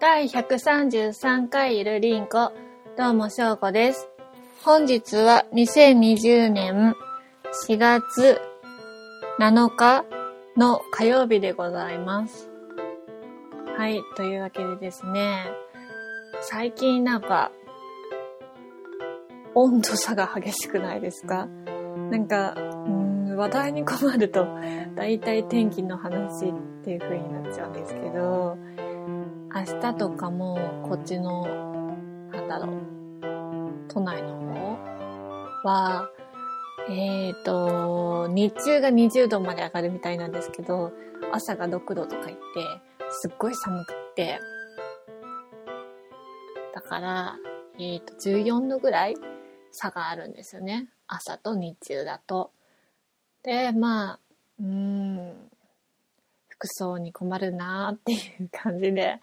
第133回ゆるりんこ。どうも、しょうこです。本日は2020年4月7日の火曜日でございます。はい、というわけでですね、最近なんか、温度差が激しくないですか？なんか、話題に困ると、だいたい天気の話っていう風になっちゃうんですけど、明日とかもこっちの、なんだろう、都内の方は、えっ、ー、と、日中が20度まで上がるみたいなんですけど、朝が6度とか言って、すっごい寒くって、だから、えっ、ー、と、14度ぐらい差があるんですよね。朝と日中だと。で、まあ、うーん、服装に困るなーっていう感じで、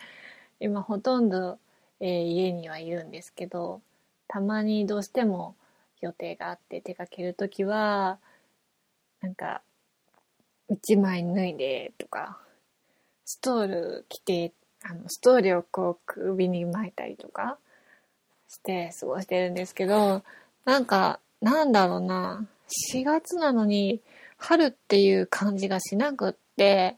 今ほとんど、えー家にはいるんですけど、たまにどうしても予定があって出かけるときは、なんか、一枚脱いでとか、ストール着て、あの、ストールをこう首に巻いたりとかして過ごしてるんですけど、なんか、なんだろうな、4月なのに春っていう感じがしなくって、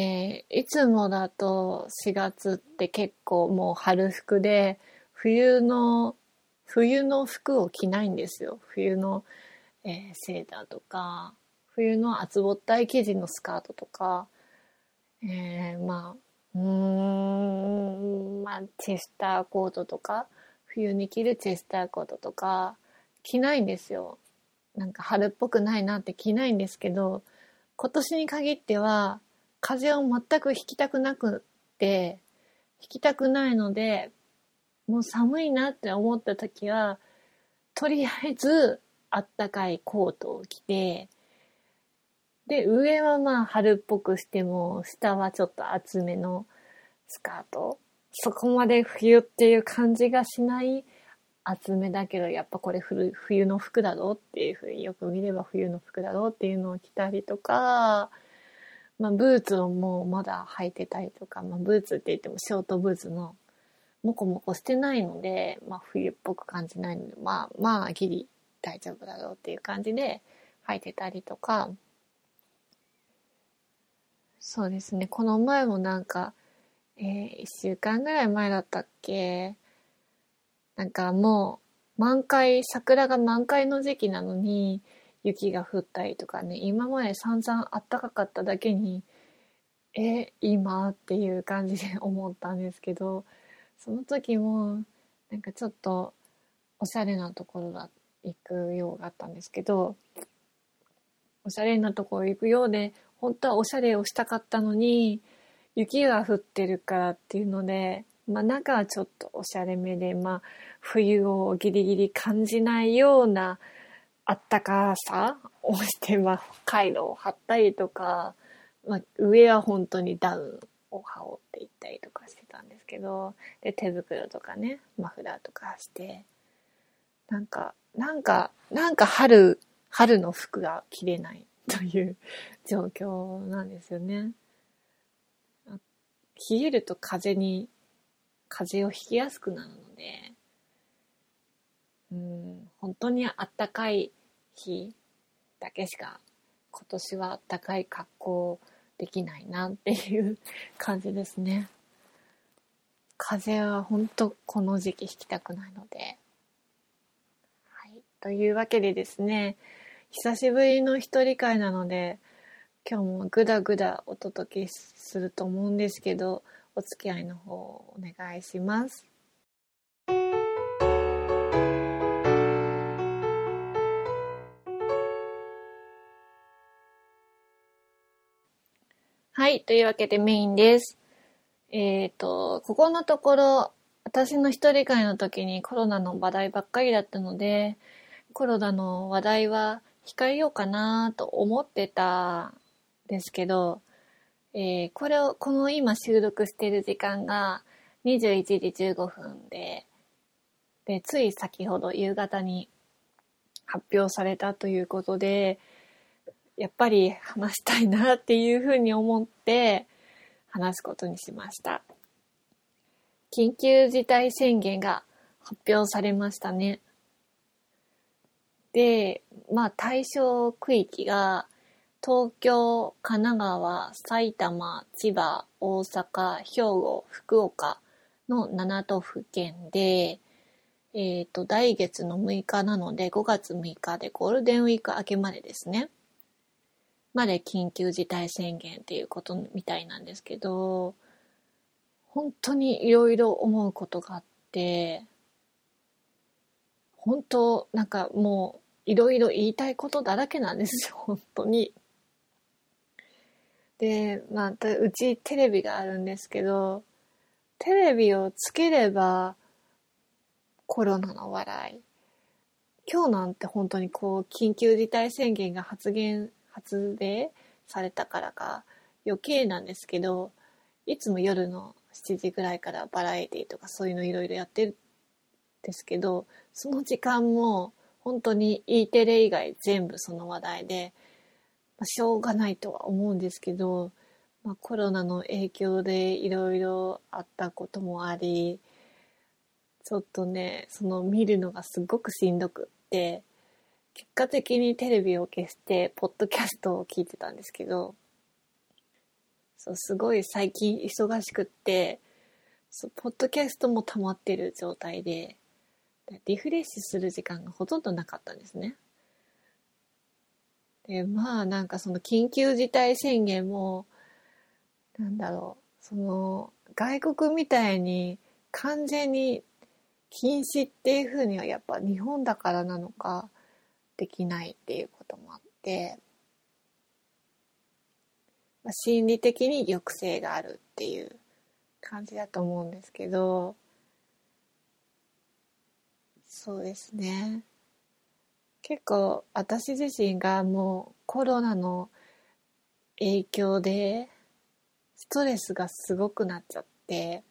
えーいつもだと4月って結構もう春服で、冬の、冬の服を着ないんですよ。冬の、えーセーターとか、冬の厚ぼったい生地のスカートとか、えーまあ、うん、まあ、チェスターコートとか、冬に着るチェスターコートとか、着ないんですよ。なんか春っぽくないなって着ないんですけど、今年に限っては、風邪を全くひきたくなくって、ひきたくないので、もう寒いなって思った時は、とりあえずあったかいコートを着て、で、上はまあ春っぽくしても、下はちょっと厚めのスカート。そこまで冬っていう感じがしない厚めだけど、やっぱこれ冬冬の服だろうっていうふうによく見れば冬の服だろうっていうのを着たりとか、まあブーツをもうまだ履いてたりとか、まあブーツって言ってもショートブーツのモコモコしてないので、まあ冬っぽく感じないので、まあまあギリ大丈夫だろうっていう感じで履いてたりとか、そうですね。この前もなんか、えー、一週間ぐらい前だったっけ？なんかもう、満開、桜が満開の時期なのに、雪が降ったりとかね、今まで散々暖かかっただけに、え、今っていう感じで思ったんですけど、その時も、なんかちょっと、おしゃれなところが行くようがあったんですけど、おしゃれなところ行くようで、本当はおしゃれをしたかったのに、雪が降ってるからっていうので、まあ中はちょっとおしゃれめで、まあ冬をギリギリ感じないようなあったかさをして、まあカイロを貼ったりとか、まあ上は本当にダウンを羽織っていったりとかしてたんですけど、で手袋とかね、マフラーとかして、なんか、なんか、なんか春、春の服が着れないという状況なんですよね。冷えると風に、風邪をひきやすくなるので、うん、本当にあったかい日だけしか今年はあったかい格好できないなっていう感じですね。風邪は本当この時期ひきたくないので。はい。というわけでですね、久しぶりの一人会なので、今日もぐだぐだお届けすると思うんですけど、お付き合いの方お願いします。はい。というわけでメインです。えっ、と、ここのところ、私の一人会の時にコロナの話題ばっかりだったので、コロナの話題は控えようかなと思ってたんですけど、えーこれを、この今収録してる時間が21時15分で、で、つい先ほど夕方に発表されたということで、やっぱり話したいなっていうふうに思って話すことにしました。緊急事態宣言が発表されましたね。で、まあ対象区域が東京、神奈川、埼玉、千葉、大阪、兵庫、福岡の7都府県で、えっ、ー、と、来月の6日なので5月6日でゴールデンウィーク明けまでですね。まで緊急事態宣言っていうことみたいなんですけど、本当にいろいろ思うことがあって、本当なんかもういろいろ言いたいことだらけなんですよ、本当に。で、まあ、うちテレビがあるんですけど、テレビをつければコロナの笑い。今日なんて本当にこう、緊急事態宣言が発言、発令されたからか余計なんですけど、いつも夜の7時ぐらいからバラエティとかそういうのいろいろやってるんですけど、その時間も本当に E テレ以外全部その話題で、まあ、しょうがないとは思うんですけど、まあ、コロナの影響でいろいろあったこともあり、ちょっとね、その見るのがすごくしんどくって、結果的にテレビを消して、ポッドキャストを聞いてたんですけど、そう、すごい最近忙しくって、そう、ポッドキャストも溜まってる状態で、リフレッシュする時間がほとんどなかったんですね。で、まあなんかその緊急事態宣言も、なんだろう、その外国みたいに完全に禁止っていうふうにはやっぱ日本だからなのかできないっていうこともあって、まあ、心理的に抑制があるっていう感じだと思うんですけど、そうですね。結構私自身がもうコロナの影響でストレスがすごくなっちゃって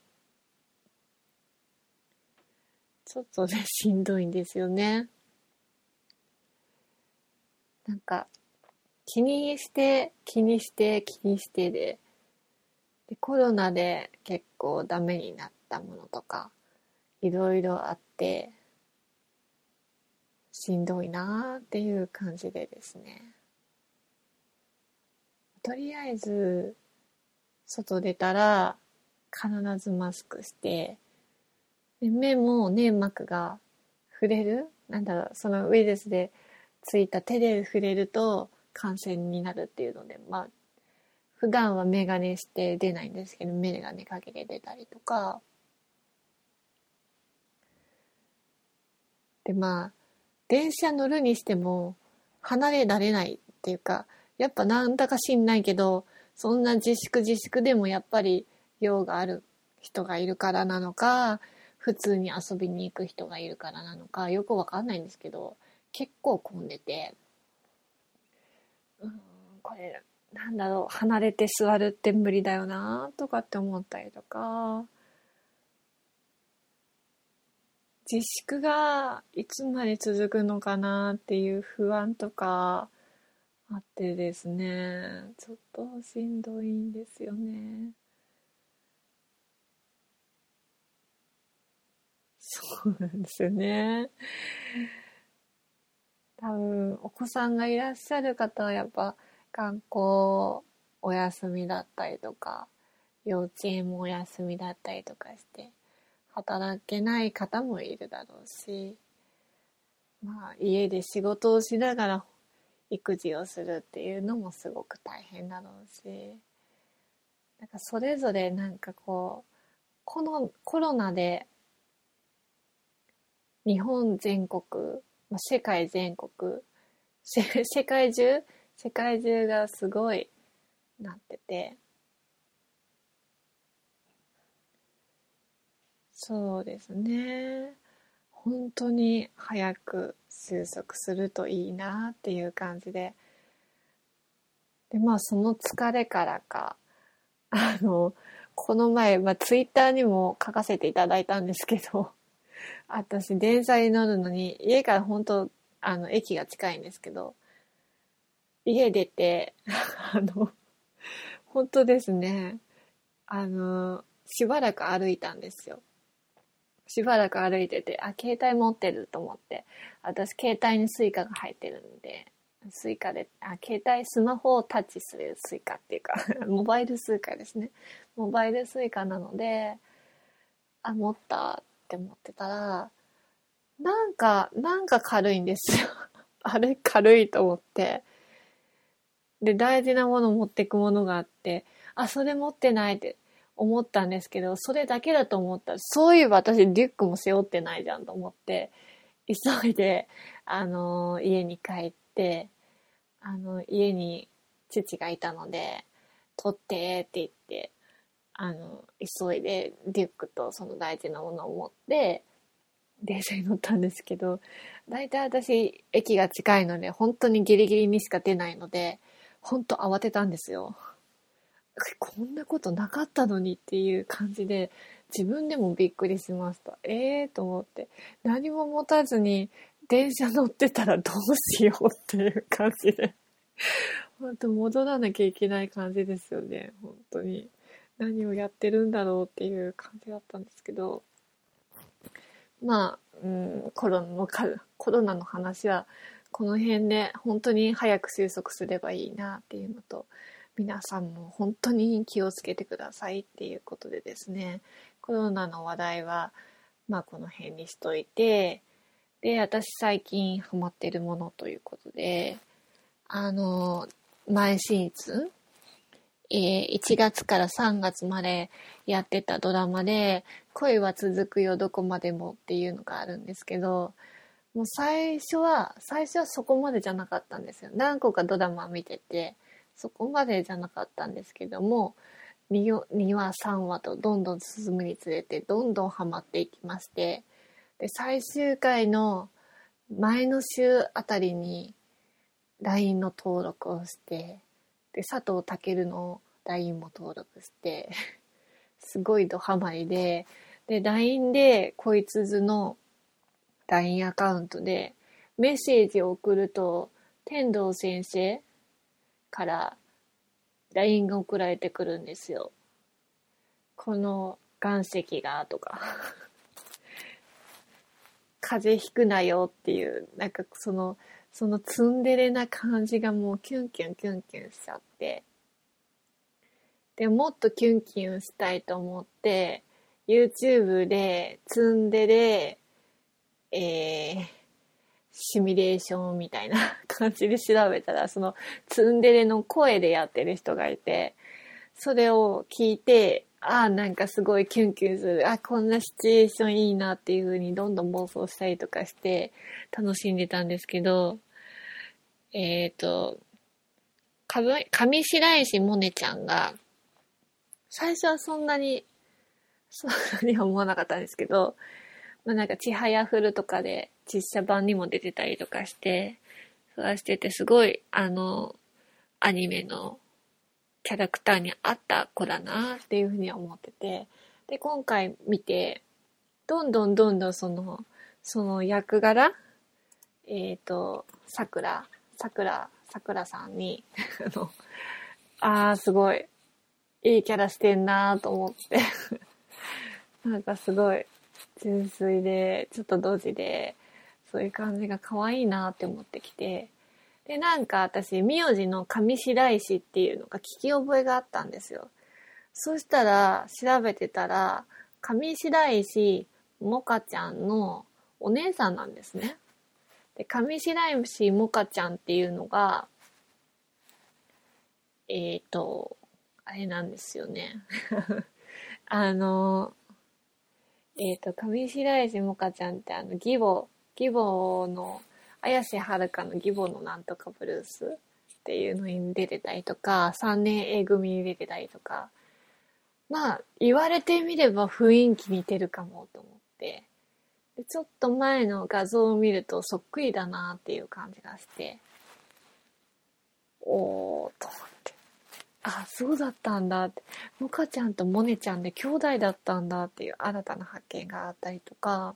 ちょっとねしんどいんですよね。なんか気にして気にして気にしてででコロナで結構ダメになったものとかいろいろあってしんどいなっていう感じでですね。とりあえず外出たら必ずマスクしてで目も粘膜が触れるなんだろうそのウイルスでついた手で触れると感染になるっていうのでまあ普段は眼鏡して出ないんですけど眼鏡かけて出たりとか。でまあ電車乗るにしても離れられないっていうか、やっぱなんだか知んないけど、そんな自粛自粛でもやっぱり用がある人がいるからなのか、普通に遊びに行く人がいるからなのか、よくわかんないんですけど、結構混んでて、うん、これ、なんだろう、離れて座るって無理だよなとかって思ったりとか、自粛がいつまで続くのかなっていう不安とかあってですね、ちょっとしんどいんですよね。そうなんですよね。多分、お子さんがいらっしゃる方はやっぱ学校お休みだったりとか、幼稚園もお休みだったりとかして、働けない方もいるだろうし、まあ、家で仕事をしながら育児をするっていうのもすごく大変だろうし、なんかそれぞれなんかこう、このコロナで日本全国、まあ、世界全国、世界中、世界中がすごいなってて、そうですね。本当に早く収束するといいなっていう感じで。で、まあその疲れからか、あの、この前、まあツイッターにも書かせていただいたんですけど、私電車に乗るのに、家から本当、あの、駅が近いんですけど、家出て、あの、本当ですね、あの、しばらく歩いたんですよ。しばらく歩いてて、あ、携帯持ってると思って。私、携帯にスイカが入ってるんで、スイカで、あ、携帯、スマホをタッチするスイカっていうか モバイルスイカですね。モバイルスイカなので、あ、持ったって思ってたら、なんか、なんか軽いんですよ。あれ軽いと思って。で、大事なもの持ってくものがあって、あ、それ持ってないって思ったんですけど、それだけだと思ったら、そういえば私リュックも背負ってないじゃんと思って、急いで、あの、家に帰って、あの、家に父がいたので、取ってって言って、あの、急いでリュックとその大事なものを持って、電車に乗ったんですけど、大体私、駅が近いので、本当にギリギリにしか出ないので、本当慌てたんですよ。こんなことなかったのにっていう感じで、自分でもびっくりしました。ええー、と思って、何も持たずに電車乗ってたらどうしようっていう感じで。本当戻らなきゃいけない感じですよね。本当に。何をやってるんだろうっていう感じだったんですけど。まあ、うん、コロナのコロナの話はこの辺で本当に早く収束すればいいなっていうのと、皆さんも本当に気をつけてくださいっていうことでですね、コロナの話題は、まあこの辺にしといて、で、私最近ハマってるものということで、あの、前シーズン、えー、1月から3月までやってたドラマで、恋は続くよどこまでもっていうのがあるんですけど、もう最初は、最初はそこまでじゃなかったんですよ。何個かドラマ見てて、そこまでじゃなかったんですけども、2, 話3話とどんどん進むにつれてどんどんハマっていきましてで最終回の前の週あたりに LINE の登録をしてで佐藤健の LINE も登録して すごいドハマりでで LINE でこいつずの LINE アカウントでメッセージを送ると天童先生から LINE が送られてくるんですよ。この岩石がとか 風邪ひくなよっていう、なんかその、そのツンデレな感じがもうキュンキュンキュンキュンしちゃって。で、もっとキュンキュンしたいと思って、YouTube でツンデレ、えー、シミュレーションみたいな感じで調べたら、そのツンデレの声でやってる人がいて、それを聞いて、ああ、なんかすごいキュンキュンする。あこんなシチュエーションいいなっていう風にどんどん妄想したりとかして楽しんでたんですけど、えっ、ー、と、上白石萌音ちゃんが、最初はそんなに、そんなに思わなかったんですけど、まあなんか、ちはやふるとかで実写版にも出てたりとかして、それしててすごい、あの、アニメのキャラクターに合った子だなっていうふうには思ってて、で、今回見て、どんどんどんどんその、その役柄、えっ、ー、と、桜、桜、桜さくらさんに あの、ああ、すごい、いいキャラしてんなと思って なんかすごい、純粋で、ちょっとドジで、そういう感じが可愛いなって思ってきて、で、なんか私、名字の上白石っていうのが聞き覚えがあったんですよ。そしたら、調べてたら、上白石もかちゃんのお姉さんなんですね。で、上白石もかちゃんっていうのが、えっ、ー、と、あれなんですよね。あの、えっ、ー、と、上白石もかちゃんってあの、義母、義母の、綾瀬はるかの義母のなんとかブルースっていうのに出てたりとか、3年 A 組に出てたりとか、まあ、言われてみれば雰囲気似てるかもと思って、でちょっと前の画像を見るとそっくりだなっていう感じがして、おーと思って。あ、そうだったんだって。モカちゃんとモネちゃんで兄弟だったんだっていう新たな発見があったりとか、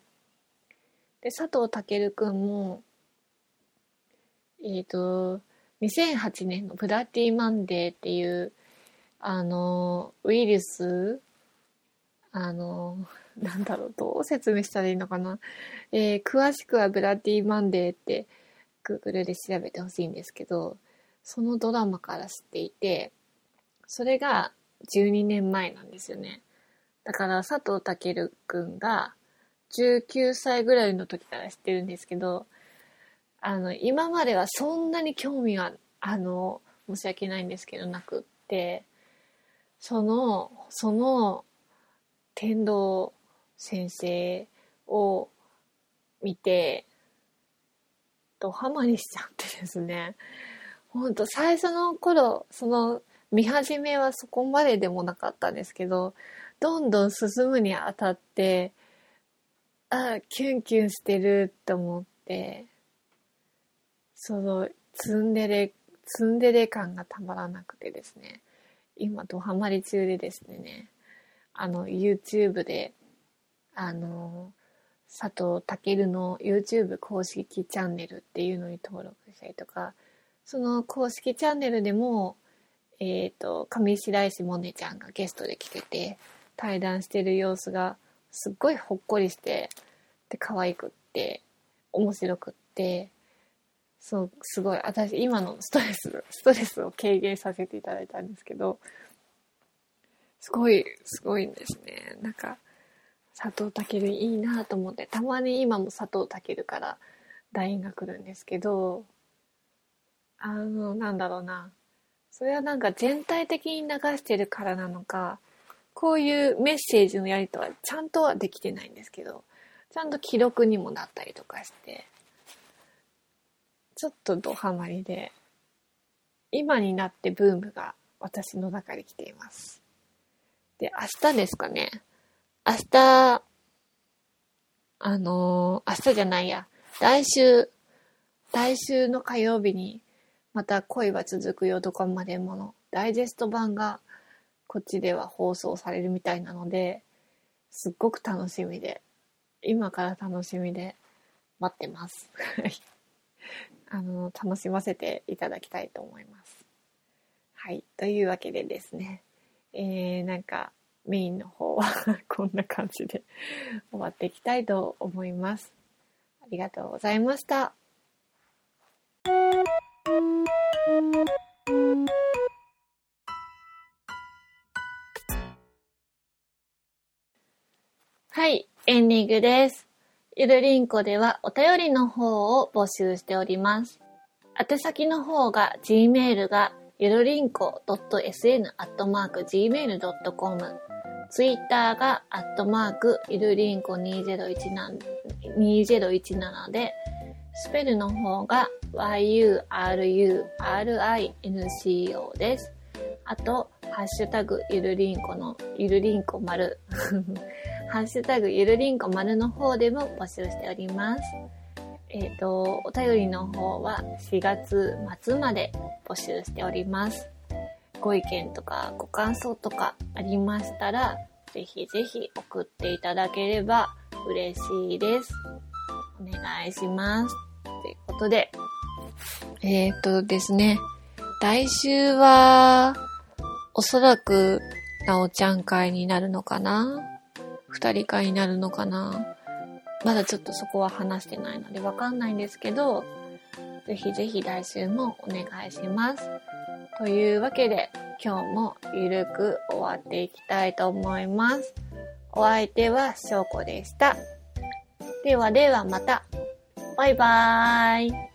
で、佐藤健くんも、えっ、ー、と、2008年のブラッディマンデーっていう、あの、ウイルスあの、なんだろう、どう説明したらいいのかな。えー、詳しくはブラッディ・マンデーって Google で調べてほしいんですけど、そのドラマから知っていて、それが12年前なんですよね。だから佐藤健くんが19歳ぐらいの時から知ってるんですけど、あの、今まではそんなに興味が、あの、申し訳ないんですけど、なくって、その、その、天童先生を見て、ドハマりしちゃってですね。ほんと最初の頃、その見始めはそこまででもなかったんですけど、どんどん進むにあたって、あ、キュンキュンしてるって思って、その、ツンデレ、ツンデレ感がたまらなくてですね、今ドハマり中でですね、あの、YouTube で、あの、佐藤健の YouTube 公式チャンネルっていうのに登録したりとか、その公式チャンネルでも、えっ、ー、と、上白石萌音ちゃんがゲストで来てて、対談してる様子がすっごいほっこりして、で、可愛くって、面白くって、そう、すごい、私、今のストレス、ストレスを軽減させていただいたんですけど、すごい、すごいんですね。なんか、佐藤健いいなと思って、たまに今も佐藤健から LINE が来るんですけど、あの、なんだろうな。それはなんか全体的に流してるからなのか、こういうメッセージのやりとはちゃんとはできてないんですけど、ちゃんと記録にもなったりとかして、ちょっとドハマりで、今になってブームが私の中に来ています。で、明日ですかね。明日、あのー、明日じゃないや。来週、来週の火曜日に、また恋は続くよどこまでものダイジェスト版がこっちでは放送されるみたいなので、すっごく楽しみで、今から楽しみで待ってます。あの、楽しませていただきたいと思います。はい。というわけでですね、えー、なんか、メインの方は こんな感じで終わっていきたいと思います。ありがとうございました。はい、エンディングです。ゆるりんこではお便りの方を募集しております。宛先の方が gmail がゆるりんこ .sn.gmail.com ツイッターがアットマークゆるりんこ2017でスペルの方が yurinco です。あと、ハッシュタグゆるりんこのゆるりんこ丸 ハッシュタグゆるりんこ丸の方でも募集しております。えっ、ー、と、お便りの方は4月末まで募集しております。ご意見とかご感想とかありましたら、ぜひぜひ送っていただければ嬉しいです。お願いします。ということで、えっ、ー、とですね、来週は、おそらく、なおちゃん会になるのかな？二人会になるのかな？まだちょっとそこは話してないのでわかんないんですけど、ぜひぜひ来週もお願いします。というわけで、今日もゆるく終わっていきたいと思います。お相手はしょうこでした。ではではまた。バイバーイ。